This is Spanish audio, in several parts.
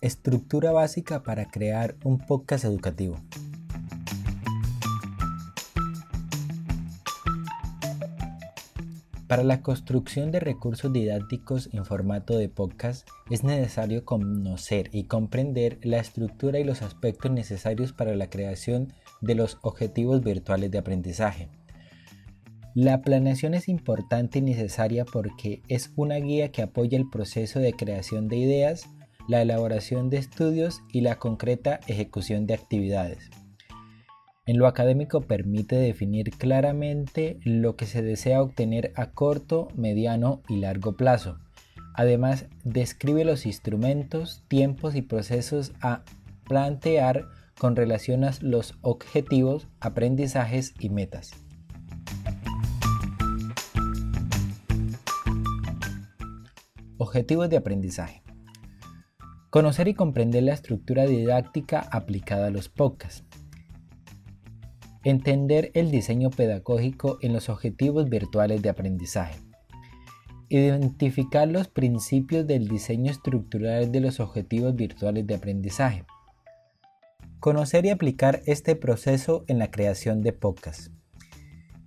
Estructura básica para crear un podcast educativo. Para la construcción de recursos didácticos en formato de podcast es necesario conocer y comprender la estructura y los aspectos necesarios para la creación de los objetivos virtuales de aprendizaje. La planeación es importante y necesaria porque es una guía que apoya el proceso de creación de ideas, la elaboración de estudios y la concreta ejecución de actividades. En lo académico permite definir claramente lo que se desea obtener a corto, mediano y largo plazo. Además, describe los instrumentos, tiempos y procesos a plantear con relación a los objetivos, aprendizajes y metas. Objetivos de aprendizaje. Conocer y comprender la estructura didáctica aplicada a los podcasts. Entender el diseño pedagógico en los objetivos virtuales de aprendizaje. Identificar los principios del diseño estructural de los objetivos virtuales de aprendizaje. Conocer y aplicar este proceso en la creación de podcasts.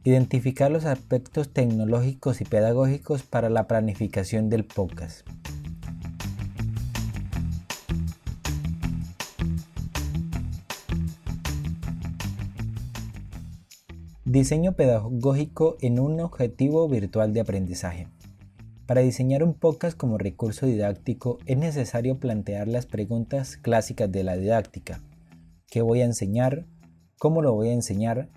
Identificar los aspectos tecnológicos y pedagógicos para la planificación del podcast. Diseño pedagógico en un objetivo virtual de aprendizaje. Para diseñar un podcast como recurso didáctico es necesario plantear las preguntas clásicas de la didáctica. ¿Qué voy a enseñar? ¿Cómo lo voy a enseñar?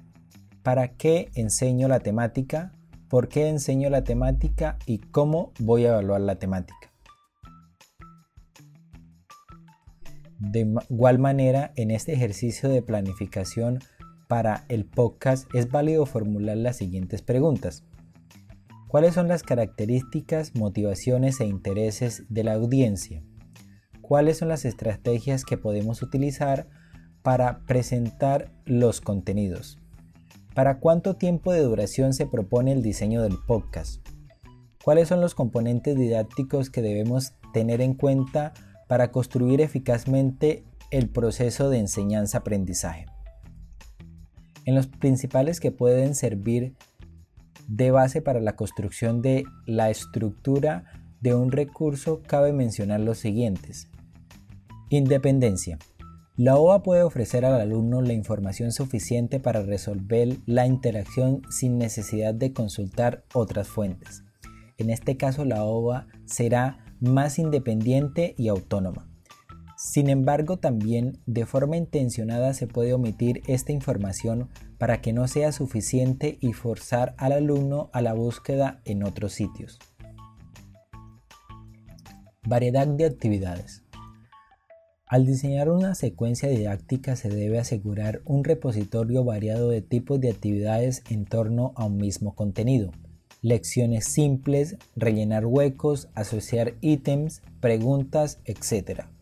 ¿Para qué enseño la temática? ¿Por qué enseño la temática? ¿Y cómo voy a evaluar la temática? De igual manera, en este ejercicio de planificación para el podcast es válido formular las siguientes preguntas. ¿Cuáles son las características, motivaciones e intereses de la audiencia? ¿Cuáles son las estrategias que podemos utilizar para presentar los contenidos? ¿Para cuánto tiempo de duración se propone el diseño del podcast? ¿Cuáles son los componentes didácticos que debemos tener en cuenta para construir eficazmente el proceso de enseñanza-aprendizaje? En los principales que pueden servir de base para la construcción de la estructura de un recurso cabe mencionar los siguientes. Independencia. La OA puede ofrecer al alumno la información suficiente para resolver la interacción sin necesidad de consultar otras fuentes. En este caso la OA será más independiente y autónoma. Sin embargo, también de forma intencionada se puede omitir esta información para que no sea suficiente y forzar al alumno a la búsqueda en otros sitios. Variedad de actividades. Al diseñar una secuencia didáctica se debe asegurar un repositorio variado de tipos de actividades en torno a un mismo contenido. Lecciones simples, rellenar huecos, asociar ítems, preguntas, etc.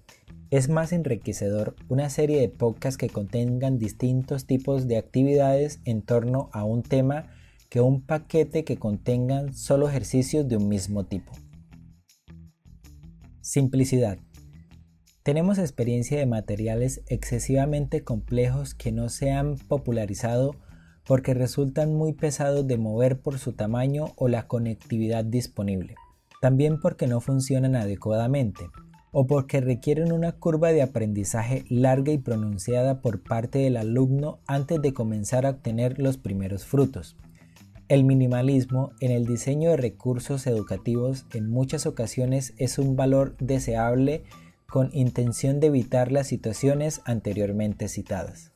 Es más enriquecedor una serie de podcasts que contengan distintos tipos de actividades en torno a un tema que un paquete que contengan solo ejercicios de un mismo tipo. Simplicidad. Tenemos experiencia de materiales excesivamente complejos que no se han popularizado porque resultan muy pesados de mover por su tamaño o la conectividad disponible. También porque no funcionan adecuadamente o porque requieren una curva de aprendizaje larga y pronunciada por parte del alumno antes de comenzar a obtener los primeros frutos. El minimalismo en el diseño de recursos educativos en muchas ocasiones es un valor deseable con intención de evitar las situaciones anteriormente citadas.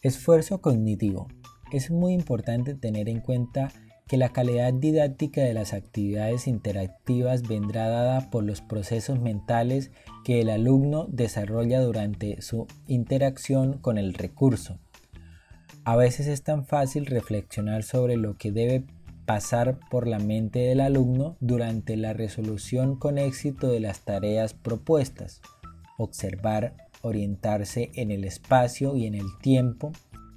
Esfuerzo cognitivo. Es muy importante tener en cuenta que la calidad didáctica de las actividades interactivas vendrá dada por los procesos mentales que el alumno desarrolla durante su interacción con el recurso. A veces es tan fácil reflexionar sobre lo que debe pasar por la mente del alumno durante la resolución con éxito de las tareas propuestas, observar, orientarse en el espacio y en el tiempo,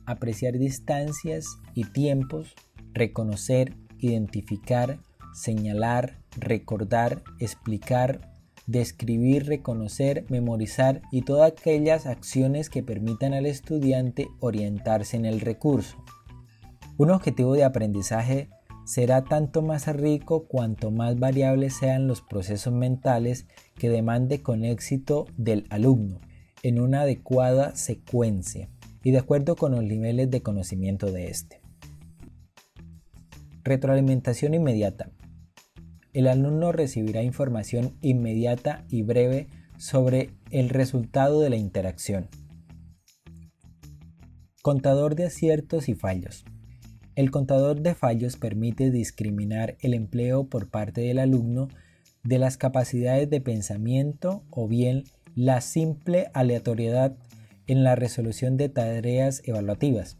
apreciar distancias y tiempos, reconocer, identificar, señalar, recordar, explicar, describir, reconocer, memorizar y todas aquellas acciones que permitan al estudiante orientarse en el recurso. Un objetivo de aprendizaje será tanto más rico cuanto más variables sean los procesos mentales que demande con éxito del alumno en una adecuada secuencia y de acuerdo con los niveles de conocimiento de éste. Retroalimentación inmediata. El alumno recibirá información inmediata y breve sobre el resultado de la interacción. Contador de aciertos y fallos. El contador de fallos permite discriminar el empleo por parte del alumno de las capacidades de pensamiento o bien la simple aleatoriedad en la resolución de tareas evaluativas.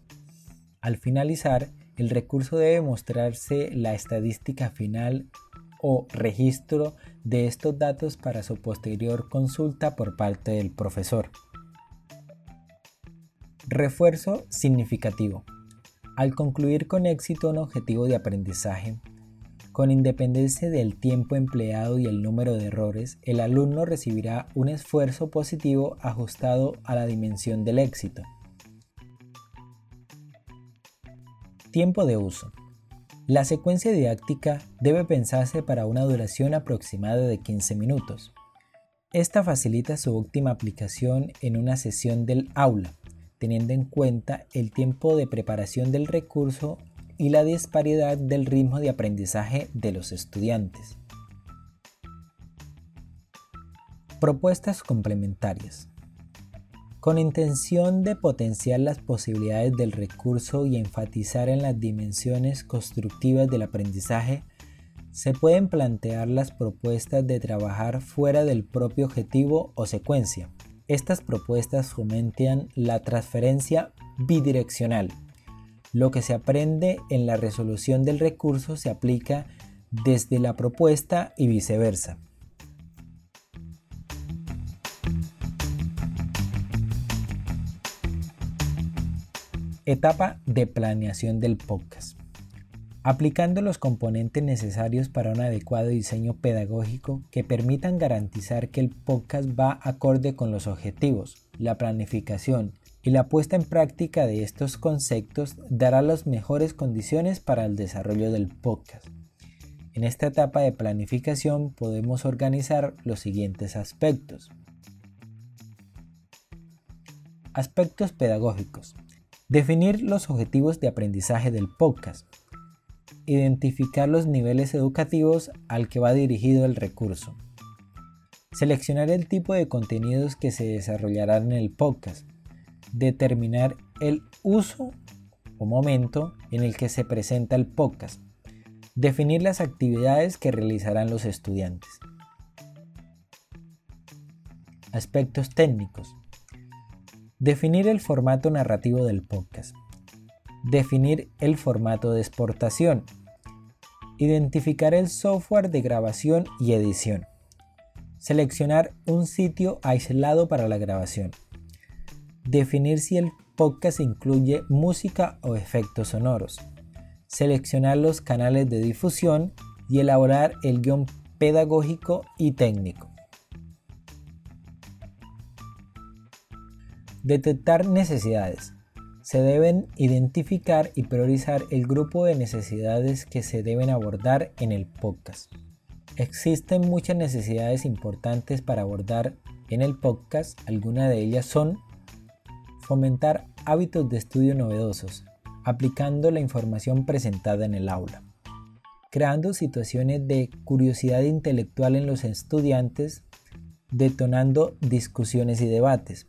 Al finalizar, el recurso debe mostrarse la estadística final o registro de estos datos para su posterior consulta por parte del profesor. Refuerzo significativo. Al concluir con éxito un objetivo de aprendizaje, con independencia del tiempo empleado y el número de errores, el alumno recibirá un esfuerzo positivo ajustado a la dimensión del éxito. Tiempo de uso. La secuencia didáctica debe pensarse para una duración aproximada de 15 minutos. Esta facilita su óptima aplicación en una sesión del aula, teniendo en cuenta el tiempo de preparación del recurso y la disparidad del ritmo de aprendizaje de los estudiantes. Propuestas complementarias. Con intención de potenciar las posibilidades del recurso y enfatizar en las dimensiones constructivas del aprendizaje, se pueden plantear las propuestas de trabajar fuera del propio objetivo o secuencia, estas propuestas fomentan la transferencia bidireccional. Lo que se aprende en la resolución del recurso se aplica desde la propuesta y viceversa. Etapa de planeación del podcast. Aplicando los componentes necesarios para un adecuado diseño pedagógico que permitan garantizar que el podcast va acorde con los objetivos, la planificación y la puesta en práctica de estos conceptos dará las mejores condiciones para el desarrollo del podcast. En esta etapa de planificación podemos organizar los siguientes aspectos. Aspectos pedagógicos. Definir los objetivos de aprendizaje del podcast identificar los niveles educativos al que va dirigido el recurso. Seleccionar el tipo de contenidos que se desarrollarán en el podcast. Determinar el uso o momento en el que se presenta el podcast. Definir las actividades que realizarán los estudiantes. Aspectos técnicos. Definir el formato narrativo del podcast. Definir el formato de exportación. Identificar el software de grabación y edición. Seleccionar un sitio aislado para la grabación. Definir si el podcast incluye música o efectos sonoros. Seleccionar los canales de difusión y elaborar el guion pedagógico y técnico. Detectar necesidades. Se deben identificar y priorizar el grupo de necesidades que se deben abordar en el podcast. Existen muchas necesidades importantes para abordar en el podcast. Algunas de ellas son fomentar hábitos de estudio novedosos, aplicando la información presentada en el aula, creando situaciones de curiosidad intelectual en los estudiantes, detonando discusiones y debates,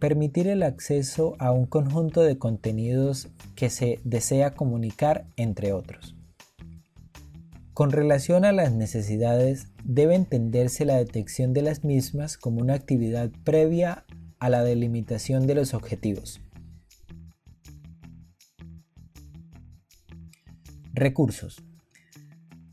permitir el acceso a un conjunto de contenidos que se desea comunicar, entre otros. Con relación a las necesidades, debe entenderse la detección de las mismas como una actividad previa a la delimitación de los objetivos. Recursos.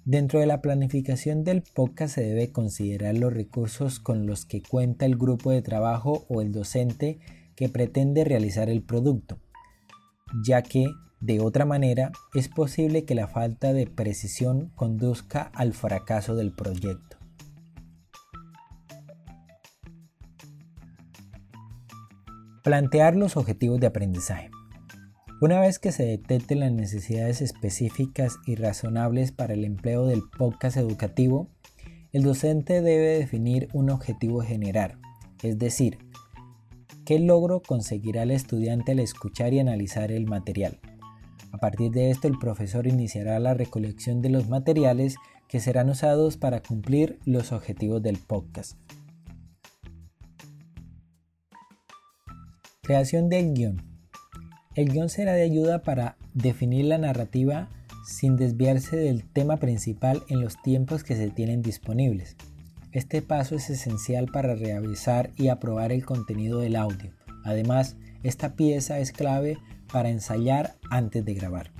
Dentro de la planificación del podcast se debe considerar los recursos con los que cuenta el grupo de trabajo o el docente que pretende realizar el producto, ya que de otra manera es posible que la falta de precisión conduzca al fracaso del proyecto. Plantear los objetivos de aprendizaje. Una vez que se detecten las necesidades específicas y razonables para el empleo del podcast educativo, el docente debe definir un objetivo general, es decir, qué logro conseguirá el estudiante al escuchar y analizar el material. A partir de esto, el profesor iniciará la recolección de los materiales que serán usados para cumplir los objetivos del podcast. Creación del guion. El guion será de ayuda para definir la narrativa sin desviarse del tema principal en los tiempos que se tienen disponibles. Este paso es esencial para revisar y aprobar el contenido del audio. Además, esta pieza es clave para ensayar antes de grabar.